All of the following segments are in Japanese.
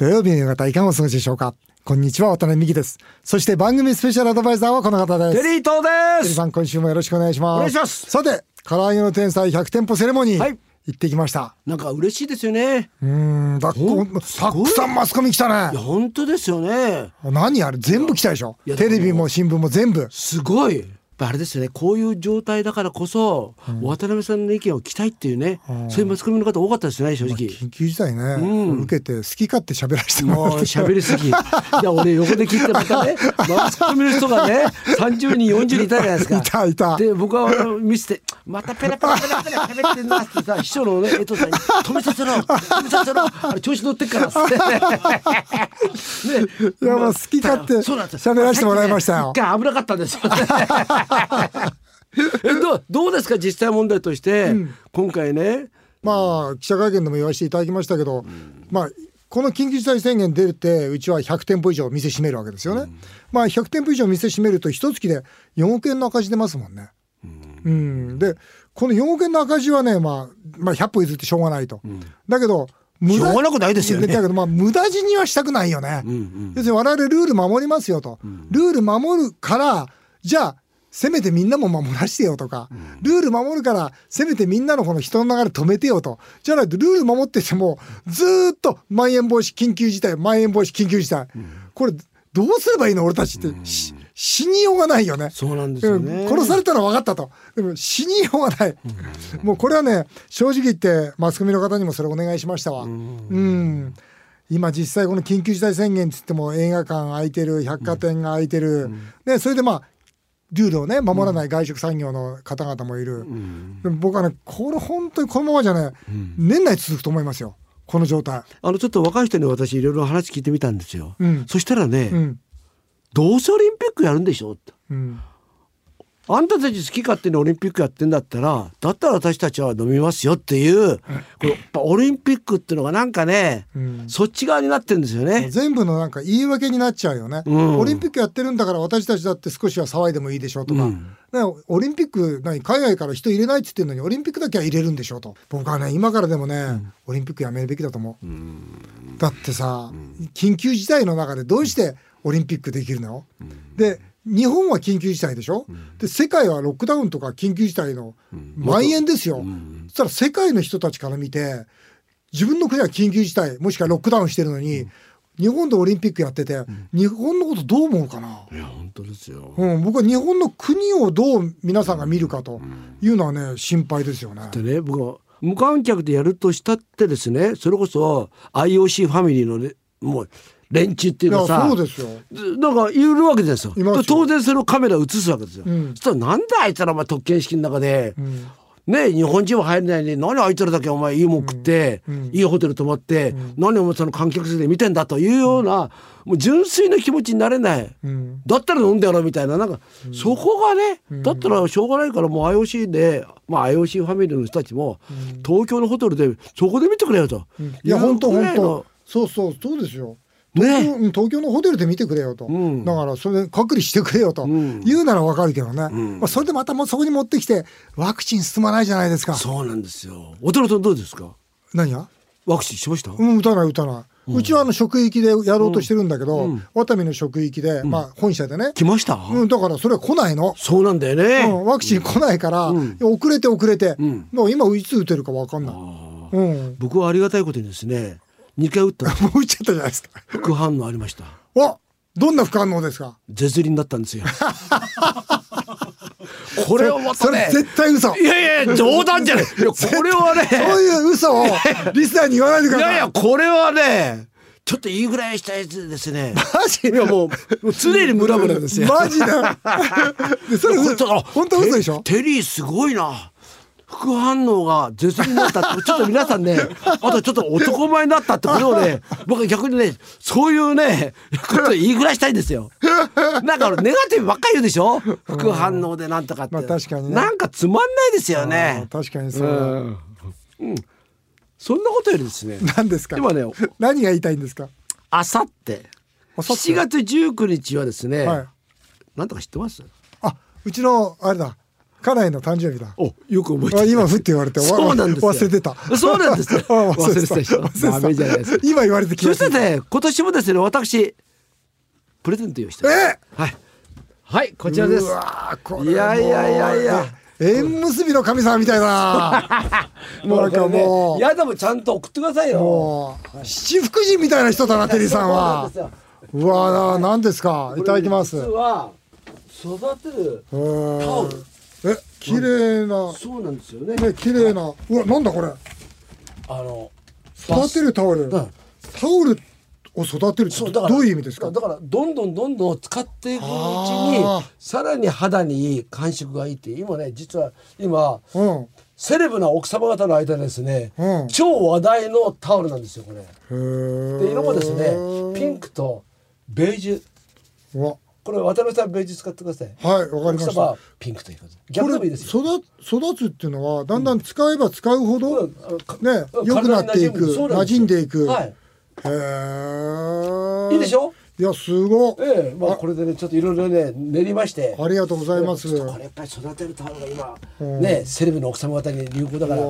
土曜日の夕方いかがお過ごしでしょうか？こんにちは渡辺美希です。そして番組スペシャルアドバイザーはこの方です。テリー東でテリーすさん今週もよろしくお願いします。お願いします。さて唐揚げの天才100店舗セレモニー、はい。行ってきました。なんか嬉しいですよね。うーんだたくさんマスコミ来たい。やね本当ですよね。何あれ全部来たでしょ？テレビも新聞も全部。すごいぱあれですよねこういう状態だからこそ、渡辺さんの意見を聞きたいっていうね、そういうマスコミの方多かったですね正直、緊急事態ね、ん受けて好き勝手喋らせてももうらって喋りすぎ。いや俺横で聞いてまたね、マスコミの人がね、30人40人いたじゃないですか。いたいたで僕は見せてまたペラペラペラペラ喋ってんなってさ秘書のね江藤さんに止めさせろ止めさせろあれ調子乗ってっからっつって。ね。いやまあ好き勝手喋らせてもらいましたよ一回危なかったんですよ。えどうどうですか？実際問題として、今回ね。まあ記者会見でも言わせていただきましたけど、まあこの緊急事態宣言出てうちは100店舗以上店閉めるわけですよね、まあ100店舗以上店閉めると一月で4億円の赤字出ますもんね。うん、でこの4億円の赤字はね、まあ、まあ100歩譲ってしょうがないと、だけど無しょうがなくないですよね。だけどまあ無駄死にはしたくないよね、うんうん。要するに我々ルール守りますよと、ルール守るからじゃあせめてみんなも守らしてよとか、ルール守るからせめてみんなのこの人の流れ止めてよと。じゃないとルール守っててもずーっとまん延防止緊急事態まん延防止緊急事態、これどうすればいいの俺たちって、し死にようがないよね。そうなんですよね。うん。殺されたのは分かったと。でも死にようがない、もうこれはね正直言ってマスコミの方にもそれお願いしましたわ。うん。今実際この緊急事態宣言っつっても映画館開いてる百貨店が開いてる、でそれでまあルールをね守らない外食産業の方々もいる、でも僕はねこれ本当にこのままじゃね、年内続くと思いますよ。この状態。あのちょっと若い人に私いろいろ話聞いてみたんですよ。うん。そしたらね、うん。どうせオリンピックやるんでしょって。うんあんたたち好き勝手にオリンピックやってんだったらだったら私たちは飲みますよっていう、これやっぱオリンピックっていうのがなんかね、うん。そっち側になってるんですよね。全部のなんか言い訳になっちゃうよね、うん。オリンピックやってるんだから私たちだって少しは騒いでもいいでしょうとか、うん。ねオリンピック何海外から人入れないっつってんのにオリンピックだけは入れるんでしょうと。僕はね今からでもね、オリンピックやめるべきだと思う、だってさ、緊急事態の中でどうしてオリンピックできるの、で日本は緊急事態でしょ、で世界はロックダウンとか緊急事態の蔓延ですよ、そしたら世界の人たちから見て自分の国は緊急事態もしくはロックダウンしてるのに、日本でオリンピックやってて、日本のことどう思うかな、いや本当ですよ。うん、僕は日本の国をどう皆さんが見るかというのはね心配ですよね。でね僕は無観客でやるとしたってですねそれこそ IOC ファミリーのねもう連中っていういやかさそうですよ。なんかいるわけですよ。当然それをカメラ映すわけですよ、うん。そしたらなんであいつらお前特権式の中で、うん。ね日本人は入れないのに何あいつらだけお前いいもん食って、うん。いいホテル泊まって、何お前その観客席で見てんだというような、もう純粋な気持ちになれない。うん。だったら飲んでやろうみたいななんか、そこがね、だったらしょうがないからもう IOC で、まあ、IOC ファミリーの人たちも、東京のホテルでそこで見てくれよと。いや本当本当。そうそうそうですよ。ね。東京,、うん東京のホテルで見てくれよと、ん。だからそれで隔離してくれよと、ん。言うならわかるけどね、まあ、それでまたもうそこに持ってきてワクチン進まないじゃないですか。そうなんですよ。お寺さんどうですか？何が？ワクチンしました、うん打たない打たない、うちはあの職域でやろうとしてるんだけど、ワタミの職域で、まあ本社でね、来ました、うん、だからそれは来ないの、そうなんだよね。うん、ワクチン来ないから、遅れて遅れて、ん。もう今いつ打てるかわかんない、うん、僕はありがたいことにですね2回打ったら もう打っちゃったじゃないですか。副反応ありました。おどんな副反応ですか？絶倫だったんですよ。これをまたね絶対嘘。いやいや冗談じゃない。いやこれはね。そういう嘘をリスナーに言わないでください。いやいやこれはねちょっといいぐらいしたやつですね。マジいやもう常にムラムラですよ。マジで。でそれこれちょっと本当嘘でしょ？テテリーすごいな副反応が絶倫になったってちょっと皆さんね あとちょっと男前になったってこれをね僕は逆にねそういうねこと言いぐらいしたいんですよ。なんかネガティブばっかり言うでしょ？副反応でなんとかって、まあ確かにね。なんかつまんないですよあねー確かにそう。う。ん、うん、そんなことよりですね。何ですか？今ね何が言いたいんですか？あさって。明後日7月19日はですね、はい。なんとか知ってます？あ、うちのあれだ。家内の誕生日だ。およく覚えて今ふって言われてわそうなんですよ。忘れてた。そうなんです 忘れてた。でしダメじゃないです。か今言われて気そしてね今年もですね私。プレゼント用意してえ？はい。はいこちらです。いやいやいやいや。縁結びの神様みたいだな。なんかもう。やだもちゃんと送ってくださいよ。もう七福神みたいな人だなテリーさんは。そうなんですよ。うわー何ですか？いただきます。実は育てるタオル。え綺麗な。そうなんですよね。ね綺麗な。うわなんだこれ。あの育てるタオル。ん。タオルを育てるってそうだからどういう意味ですか？だからどんどんどんどん使っていくうちにさらに肌にいい感触がいいって今ね実は今うん。セレブな奥様方の間でですね、うん。超話題のタオルなんですよこれ。で色もですねピンクとベージュこれ渡辺さんベージュ使ってください。はいわかりました。はピンクということ逆でれもいいですよ。育育つっていうのはだんだん使えば使うほどうん。ねうん。良くなっていく馴染ん馴でいく。はい。へえいいでしょ？いやすごええ。まあこれでねちょっといろいろね練りまして。ありがとうございます。これやっぱり育てるタオルが今、うん。ねセレブの奥様方に流行だから。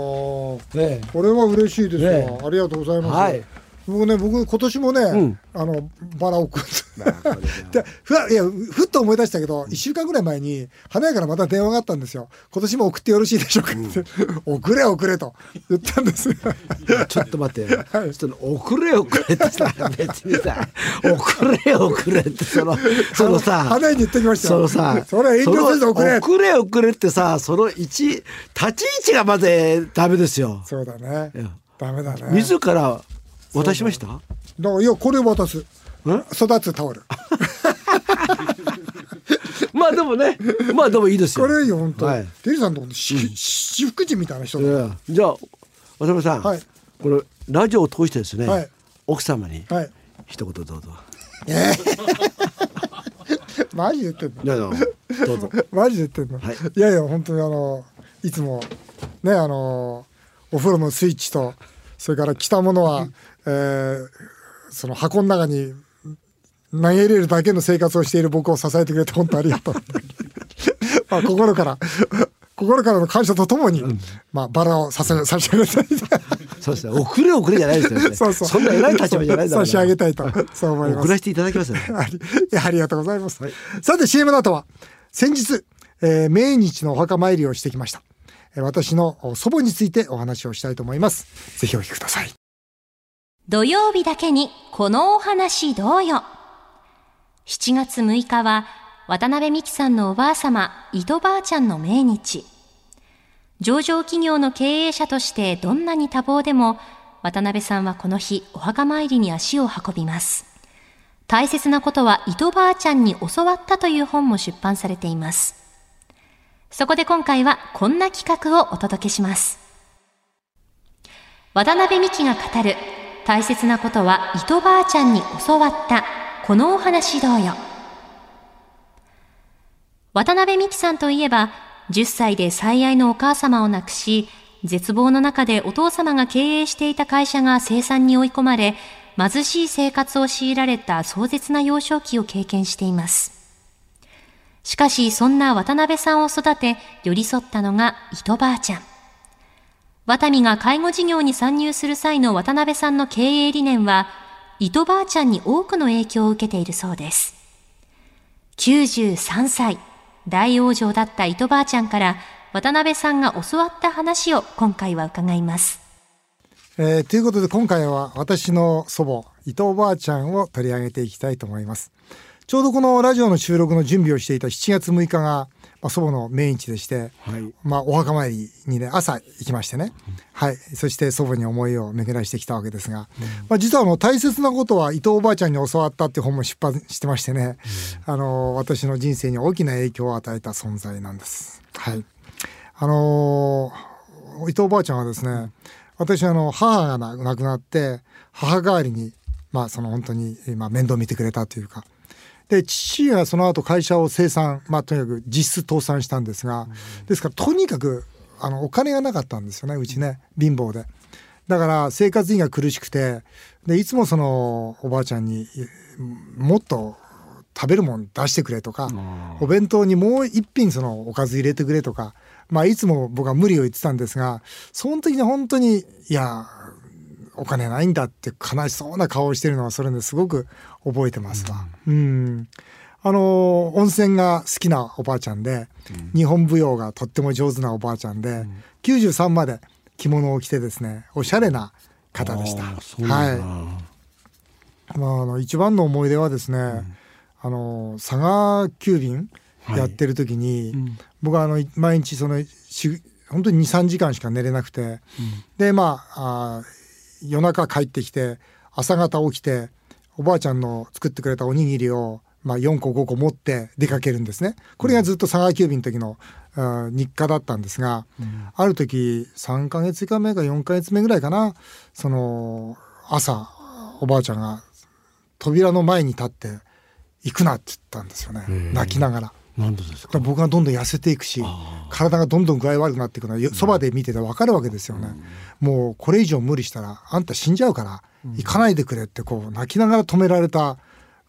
ねこれは嬉しいですよ、ねありがとうございます、はい僕ね僕今年もね、ん。あのバラを送ってでふわいやふっと思い出したけど1週間ぐらい前に花屋からまた電話があったんですよ。今年も送ってよろしいでしょうかって、送れ送れと。言ったんです。よちょっと待って、ちょっと遅れ遅れってさ別にさ遅れ遅れってそのそのさ花屋に言ってきました。よそのさそれは遠慮せず送れその遅れ。遅れってさその一立ち位置がまずダメですよ。そうだね。ダメだね。自ら渡しました？だからいやこれ渡す。育つタオル。まあでもね。まあでもいいですよ。これいいよ本当、はい。テリーさんとこし七福神みたいな人じゃあ渡辺さん、はいこれラジオを通してですね、はい奥様にはい一言どうぞ、マジで言ってんのいやいやどうぞマジで言ってんの、はいい、やいや本当にあのいつもねあのお風呂のスイッチとそれから着たものは、えーその箱の中に投げ入れるだけの生活をしている僕を支えてくれて本当ありがとう。まあ心から心からの感謝とともに、まあバラを差し差し上げたいそうですね。遅れ遅れじゃないですよね。そうそう。んな偉い立場じゃないだろう差し上げたいとそう思います。送らせていただきますよね。あ りいやありがとうございます。さて CM の後は先日、えー命日のお墓参りをしてきました。私の祖母についてお話をしたいと思います。ぜひお聞きください。土曜日だけにこのお話どうよ。7月6日は渡辺美樹さんのおばあ様、糸ばあちゃんの命日。上場企業の経営者としてどんなに多忙でも、渡辺さんはこの日お墓参りに足を運びます。大切なことは糸ばあちゃんに教わったという本も出版されています。そこで今回はこんな企画をお届けします。渡辺美樹が語る大切なことは糸ばあちゃんに教わったこのお話どうよ。渡辺美樹さんといえば10歳で最愛のお母様を亡くし、絶望の中でお父様が経営していた会社が生産に追い込まれ、貧しい生活を強いられた壮絶な幼少期を経験しています。しかしそんな渡辺さんを育て寄り添ったのが糸ばあちゃん。ワタミが介護事業に参入する際の渡辺さんの経営理念は、糸ばあちゃんに多くの影響を受けているそうです。93歳、大往生だった糸ばあちゃんから渡辺さんが教わった話を今回は伺います。えーということで今回は私の祖母伊藤ばあちゃんを取り上げていきたいと思います。ちょうどこのラジオの収録の準備をしていた7月6日が、まあ、祖母の命日でして、はい。まあ、お墓参りにね朝行きましてね、はい、そして祖母に思いを巡らしてきたわけですが、まあ、実はあの大切なことは伊藤おばあちゃんに教わったっていう本も出版してましてね、あの私の人生に大きな影響を与えた存在なんです。はい、あの伊藤おばあちゃんはですね私あの母がな亡くなって母代わりにまあその本当に、まあ、面倒見てくれたというかで父がその後会社を清算まあとにかく実質倒産したんですが、ですからとにかくあのお金がなかったんですよねうちね貧乏で。だから生活費が苦しくてでいつもそのおばあちゃんにもっと食べるもん出してくれとか、お弁当にもう一品そのおかず入れてくれとか、まあ、いつも僕は無理を言ってたんですがその時に本当にいやお金ないんだって悲しそうな顔をしてるのはそれですごく覚えてますわ。うん、うん。あの温泉が好きなおばあちゃんで、うん、日本舞踊がとっても上手なおばあちゃんで、うん、93まで着物を着てですねおしゃれな方でした。はい。まああの一番の思い出はですね、うん、あの佐賀急便やってる時に、はい、僕はあの毎日その本当に23時間しか寝れなくて、でまああ夜中帰ってきて朝方起きておばあちゃんの作ってくれたおにぎりをまあ、4個5個持って出かけるんですね。これがずっと佐川急便の時の、日課だったんですが、うん、ある時3か月か目か4か月目ぐらいかなその朝おばあちゃんが扉の前に立って「行くな」って言ったんですよね。泣きながら。なんでですか？僕がどんどん痩せていくし体がどんどん具合悪くなっていくのはそばで見てて分かるわけですよね、うん、もうこれ以上無理したらあん。た死んじゃうから行かないでくれってこう泣きながら止められた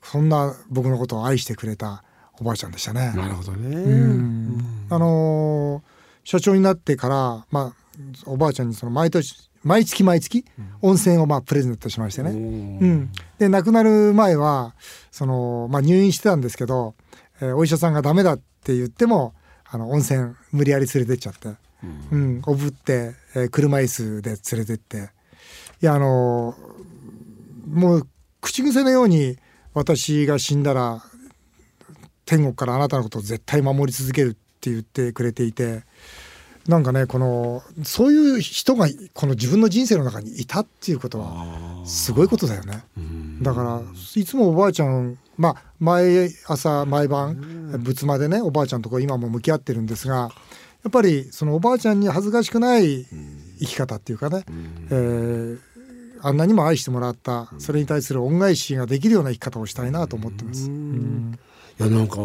そんな僕のことを愛してくれたおばあちゃんでしたね。なるほどね。あのー、社長になってから、まあ、おばあちゃんにその毎年毎月毎月温泉をまあプレゼントしましてね。うん、で亡くなる前はその、まあ、入院してたんですけど、えー、お医者さんがダメだって言ってもあの温泉無理やり連れてっちゃって、うん、おぶって、えー、車椅子で連れてって。いやあのー、もう口癖のように私が死んだら天国からあなたのことを絶対守り続けるって言ってくれていてなんかねこのそういう人がこの自分の人生の中にいたっていうことはすごいことだよね。だからいつもおばあちゃんまあ毎朝毎晩仏間でねおばあちゃんとこ今も向き合ってるんですがやっぱりそのおばあちゃんに恥ずかしくない生き方っていうかね、えー、あんなにも愛してもらったそれに対する恩返しができるような生き方をしたいなと思ってます。いやなんか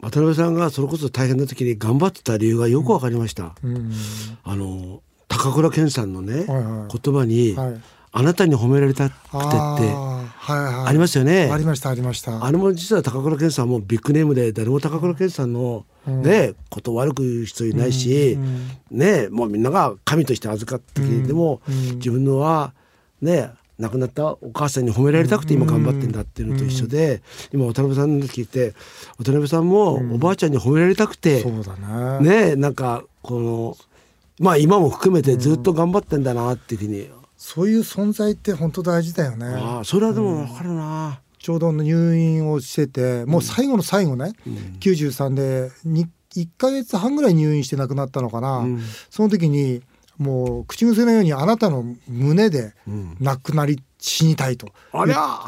渡辺さんがそれこそ大変な時に頑張ってた理由がよくわかりました。あの高倉健さんのね、はいはい、言葉に、はい、あなたに褒められたくてってありますよね。ありましたありました。あれも実は高倉健さんもビッグネームで誰も高倉健さんのね、うん、こと悪く言う人いないし、うん、ねもうみんなが神として預かった時でも、うん、自分のはね亡くなったお母さんに褒められたくて今頑張ってんだっていうのと一緒で、今渡辺さんの聞いて渡辺さんもおばあちゃんに褒められたくて、そうだね。ねなんかこのまあ今も含めてずっと頑張ってんだなっていうふうにそういう存在って本当大事だよね。あそれはでも分かるな、うん、ちょうど入院をしててもう最後の最後ね、うん、93で1か月半ぐらい入院して亡くなったのかな、うん、その時にもう口癖のようにあなたの胸で亡くなり死にたいと。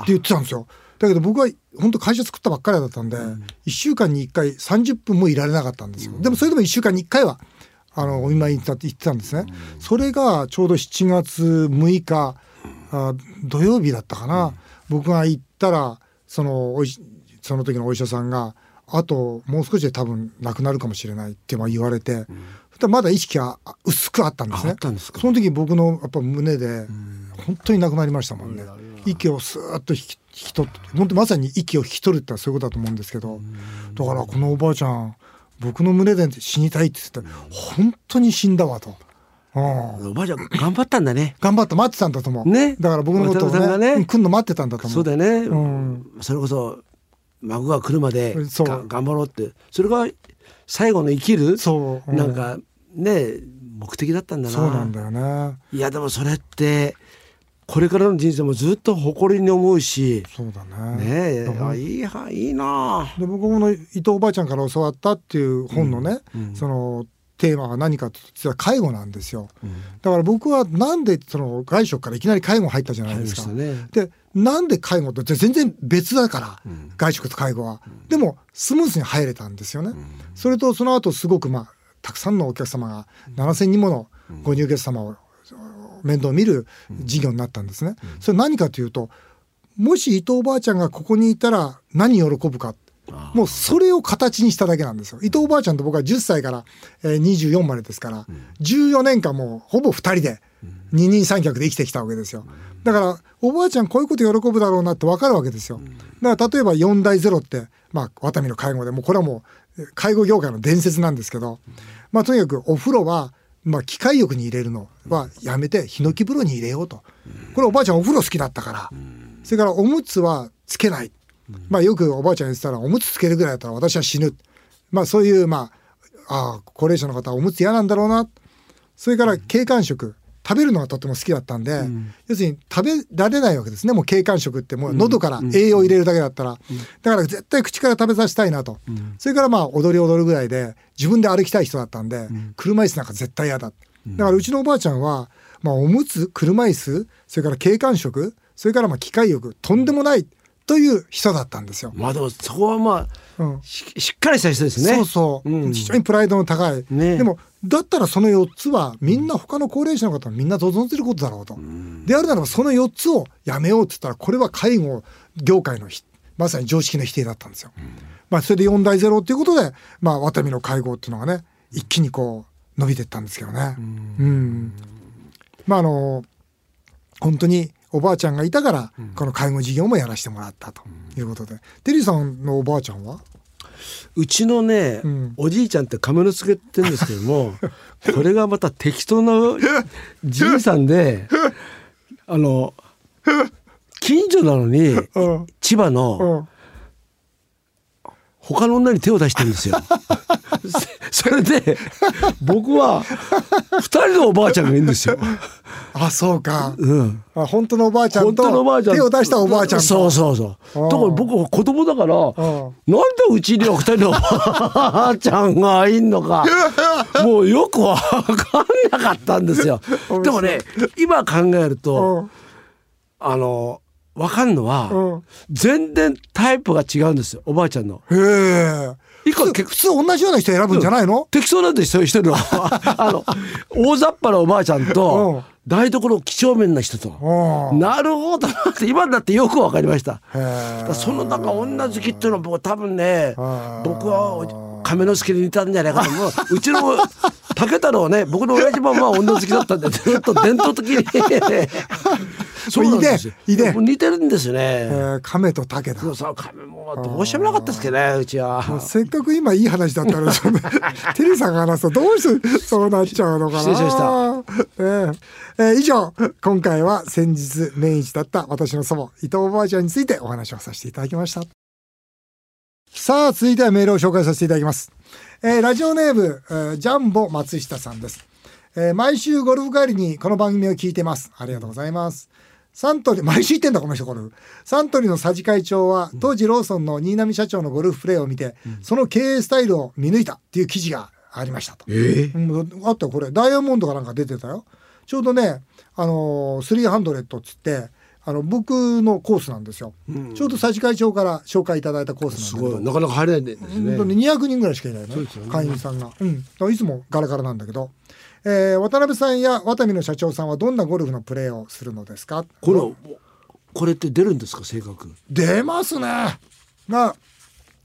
言ってたんですよ。だけど僕は本当会社作ったばっかりだったんで、うん、1週間に1回30分もいられなかったんですよ。でもそれでも1週間に1回はあのお見舞いに行ってたんですね。それがちょうど7月6日あ土曜日だったかな、僕が行ったらそのおいその時のお医者さんがあともう少しで多分亡くなるかもしれないって言われて、うん、まだ意識は薄くあったんですね。その時僕のやっぱ胸で本当に亡くなりましたもんね、息をスーッと引き引き取って本当まさに息を引き取るってそういうことだと思うんですけど、だからこのおばあちゃん僕の胸で死にたいって言って本当に死んだわと。おばあちゃん頑張ったんだね。頑張って待ってたんだと思う。ね。だから僕のことをね、ね来るの待ってたんだと思う。そうだよね。うん、それこそ孫が来るまで頑張ろうってそれが最後の生きるそう、うん、なんかね目的だったんだな。そうなんだよね。いやでもそれってこれからの人生もずっと誇りに思うし。そうだね。ねえいいいいなで僕も伊藤おばあちゃんから教わったっていう本のね、うんうん、そのテーマは何かと実は介護なんですよ、うん、だから僕はなんでその外食からいきなり介護入ったじゃないですか。ね、でなんで介護って全然別だから、うん、外食と介護は、うん、でもスムーズに入れたんですよね。それとその後すごくまあたくさんのお客様が7,000人ものご入居様を面倒を見る事業になったんですね。それ何かというともし伊藤おばあちゃんがここにいたら何喜ぶか。もうそれを形にしただけなんですよ。伊藤おばあちゃんと僕は10歳から24までですから、14年間もうほぼ2人で二人三脚で生きてきたわけですよ。だからおばあちゃんこういうこと喜ぶだろうなって分かるわけですよ。だから例えば4大ゼロってまあワタミの介護でもうこれはもう介護業界の伝説なんですけどまあとにかくお風呂はまあ機械浴に入れるのはやめてヒノキ風呂に入れようと。これおばあちゃんお風呂好きだったから。それからおむつはつけない。まあよくおばあちゃん言ってたらおむつつけるぐらいだったら私は死ぬ。まあそういうまあああ高齢者の方はおむつ嫌なんだろうな。それから経管食食べるのがとても好きだったんで、要するに食べられないわけですね。もう経管食ってもう喉から栄養を入れるだけだったら、だから絶対口から食べさせたいなと、それからまあ踊り踊るぐらいで自分で歩きたい人だったんで、車椅子なんか絶対嫌だ。だからうちのおばあちゃんは、まあ、おむつ車椅子それから経管食それからまあ機械浴とんでもないという人だったんですよ。まあでもそこはまあ、うん。ししっかりした人ですね。そうそう、うん。非常にプライドの高い、ね。でもだったらその4つはみんな他の高齢者の方はみんな望んでることだろうと、であるならばその4つをやめようって言ったらこれは介護業界のひまさに常識の否定だったんですよ。まあそれで4大ゼロっていうことでまあワタミの介護っていうのがね一気にこう伸びていったんですけどね。うん。まああの本当におばあちゃんがいたから、この介護事業もやらせてもらったということで、テリーさんのおばあちゃんは？うちのね、ん。おじいちゃんって亀之助って言うんですけども これがまた適当な じいさんであの近所なのにうん。千葉うのん。他の女に手を出してるんですよ。それで僕は二人のおばあちゃんがいるんですよ。あそうか、うん。あ本当のおばあちゃん本当のおばあちゃん。と手を出したおばあちゃんと。そうそうそう。うん。だから僕は子供だからなん。んでうちには二人のおばあちゃんがいんのかもうよくわかんなかったんですよ。でもね今考えるうとん。あのわかんのはうん。全然タイプが違うんですよおばあちゃんの。へえ。一個普通同じような人選ぶんじゃないの、適当なんですよ一人の。あの大雑把なおばあちゃんと台所几帳面な人と。うんなるほどなって今だってよくわかりました。そのなんか女好きっていうのは僕多分ね僕はお亀之助に似たんじゃないかと思う。うちの竹太郎はね僕の親父もまあ女好きだったんでずっと伝統的にそうなんですよ。遺伝遺伝もう似てるんですよえね。ー亀と竹だ。そうそう亀もどうしようもなかったですけどねうちは。せっかく今いい話だったのに テリーさんが話すとどうしてそうなっちゃうのかな。失礼しました。えーえー以上今回は先日命日だった私の祖母伊藤おばあちゃんについてお話をさせていただきました。さあ続いてはメールを紹介させていただきます、えーラジオネーム、えージャンボ松下さんです、えー毎週ゴルフ帰りにこの番組を聞いてます。ありがとうございますサントリー毎週言ってんだこの人ゴルフサントリーの佐治会長は当時ローソンの新浪社長のゴルフプレーを見て、その経営スタイルを見抜いたっていう記事がありましたと、えうん、あったよこれダイヤモンドかなんか出てたよ。ちょうどねあのー300っつってあの僕のコースなんですよ、ちょうど佐治会長から紹介いただいたコースすなんだけど。ごい。なかなか入れないんですね。本当に200人ぐらいしかいないねね。会員さんが、うん、いつもガラガラなんだけど、えー渡辺さんやワタミの社長さんはどんなゴルフのプレーをするのですか？このこれって出るんですか性格？出ますねが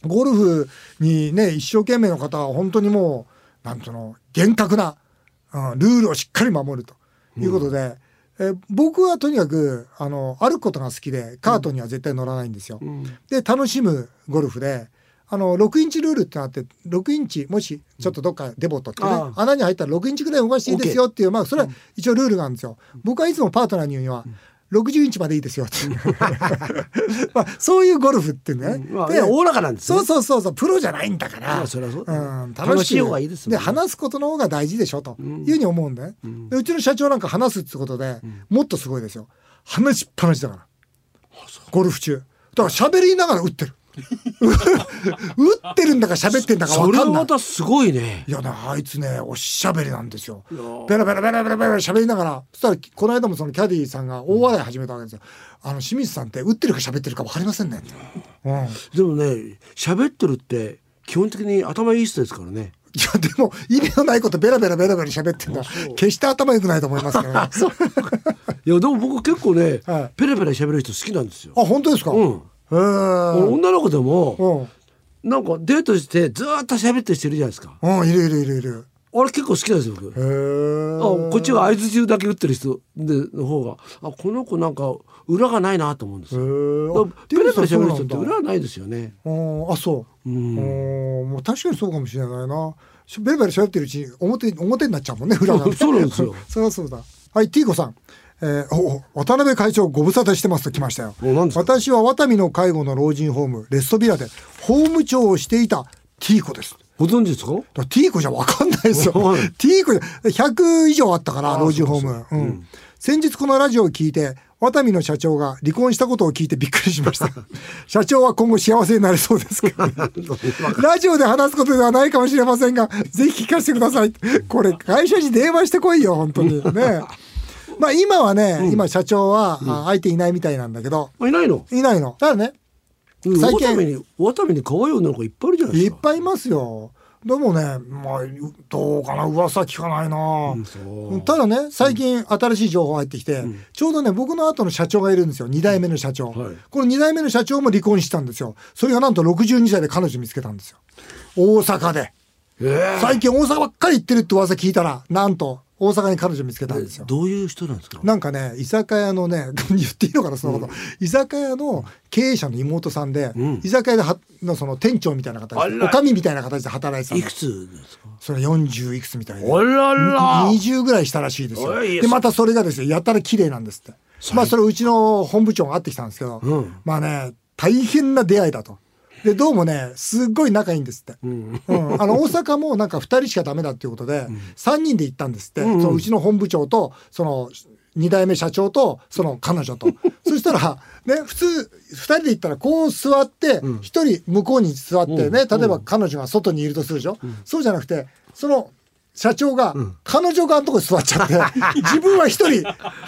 ゴルフにね一生懸命の方は本当にもうなんとの厳格な、うん、ルールをしっかり守るということで、え僕はとにかくあの歩くことが好きでカートには絶対乗らないんですよ。で楽しむゴルフであの6インチルールってのあって6インチもしちょっとどっかデボットってね、ああ穴に入ったら6インチぐらい動かしていいですよっていう、まあそれは一応ルールがあるんですよ。僕はいつもパートナーに言うには、60インチまでいいですよって まあそういうゴルフってね、でまあいやおおらかなんですね。そうそうそうそうプロじゃないんだから、まあそそうだん、楽しい方がいいですね。話すことの方が大事でしょと。いうふうに思うんだよ、でうちの社長なんか話すってことで、もっとすごいですよ。話しっぱなしだから。ゴルフ中。だから喋りながら打ってる 打ってるんだか喋ってんだかそれは分かんない。またすごいね。いやねあいつねおしゃべりなんですよ。ベラベラベラベラベラ喋りながらそしたらこの間もそのキャディーさんが大笑い始めたわけですよ、あの清水さんって打ってるか喋ってるか分かりませんね。うん。でもね喋ってるって基本的に頭いい人ですからね。いやでも意味のないことベラベラベラベラ喋ってんだ。決して頭良くないと思いますけどねあいやでも僕結構ね、はい。ペラペラ喋る人好きなんですよ。本当ですか、うん。へえ女の子でもうん。なんかデートしてずーっと喋ってる人いるじゃないですか。うんいるいるいるいる。あれ結構好きなんですよ僕。あこっちは相槌だけ打ってる人での方があこの子なんか裏がないなと思うんですよ。ペラペラ喋る人って裏はないですよね。ああそう、うん。うんもう確かにそうかもしれないな。しベラベラ喋ってるうちに表表になっちゃうもんね裏がね。そうなんですよ。そりゃそうだ。はいティーコさんえー、渡辺会長ご無沙汰してますと来ましたよ私はワタミの介護の老人ホームレストビラで法務長をしていたティーコですご存知ですか？ティーコじゃ分かんないですよ。はいティーコじゃ100以上あったから老人ホーム。うん先日このラジオを聞いてワタミの社長が離婚したことを聞いてびっくりしました。社長は今後幸せになれそうです かラジオで話すことではないかもしれませんが、ぜひ聞かせてください。これ会社に電話してこいよ、本当に。ね。まあ今はね、今社長は、あ相手いないみたいなんだけど、あいないの？いないの。ただね、うん最近ワタミにワタミに可愛い女の子いっぱいいるじゃないですか。いっぱいいますよ。でもね、まあ、どうかな、噂聞かないな、そうただね、最近新しい情報入ってきて、ちょうどね、僕の後の社長がいるんですよ。2代目の社長。はいこの2代目の社長も離婚したんですよ。それがなんと62歳で彼女見つけたんですよ。大阪で。え最近大阪ばっかり行ってるって噂聞いたら、なんと大阪に彼女見つけたんですよ。どういう人なんですか？なんかね、居酒屋のね、言っていいのかな、そのこと。居酒屋の経営者の妹さんで、ん居酒屋ではのその店長みたいな形で、あらおかみみたいな形で働いてたいくつですか？それ40いくつみたいで。あらら。20ぐらいしたらしいですよ。で、またそれがですね、やたら綺麗なんですって。まあ、それうちの本部長が会ってきたんですけど、うんまあね、大変な出会いだと。で、どうもね、すっごい仲いいんですって。うんあの、大阪もなんか2人しかダメだっていうことで、3人で行ったんですって。そのうちの本部長と、その、2代目社長と、その彼女と。そしたら、ね、普通、2人で行ったらこう座って、1人向こうに座ってね、例えば彼女が外にいるとするでしょ？そうじゃなくて、その、社長が彼女側のとこ座っちゃって、自分は一人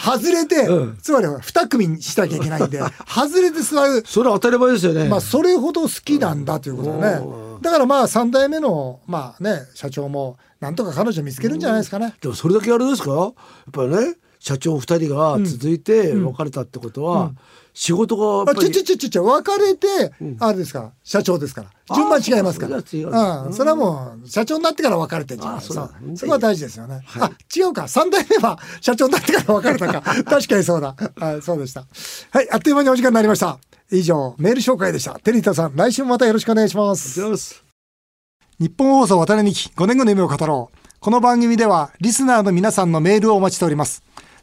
外れて、つまり二組にしなきゃいけないんで、外れて座る。それは当たり前ですよね。まあ、それほど好きなんだということだね。だからまあ、三代目の、まあね、社長も、なんとか彼女見つけるんじゃないですかね。でもそれだけあれですか？やっぱりね社長二人が続いて別れたってことは、仕事がちょっぱりちょちょちょ別れて、あれですから、社長ですから。順番違いますから。あそれはもう、社長になってから別れてんじゃないあそうだそこは大事ですよね。あ、違うか。三代目は社長になってから別れたか。確かにそうだ。はい、そうでした。はい、あっという間にお時間になりました。以上、メール紹介でした。テリータさん、来週もまたよろしくお願いします。日本放送渡辺美希5年後の夢を語ろう。この番組ではリスナーの皆さんのメールをお待ちしております。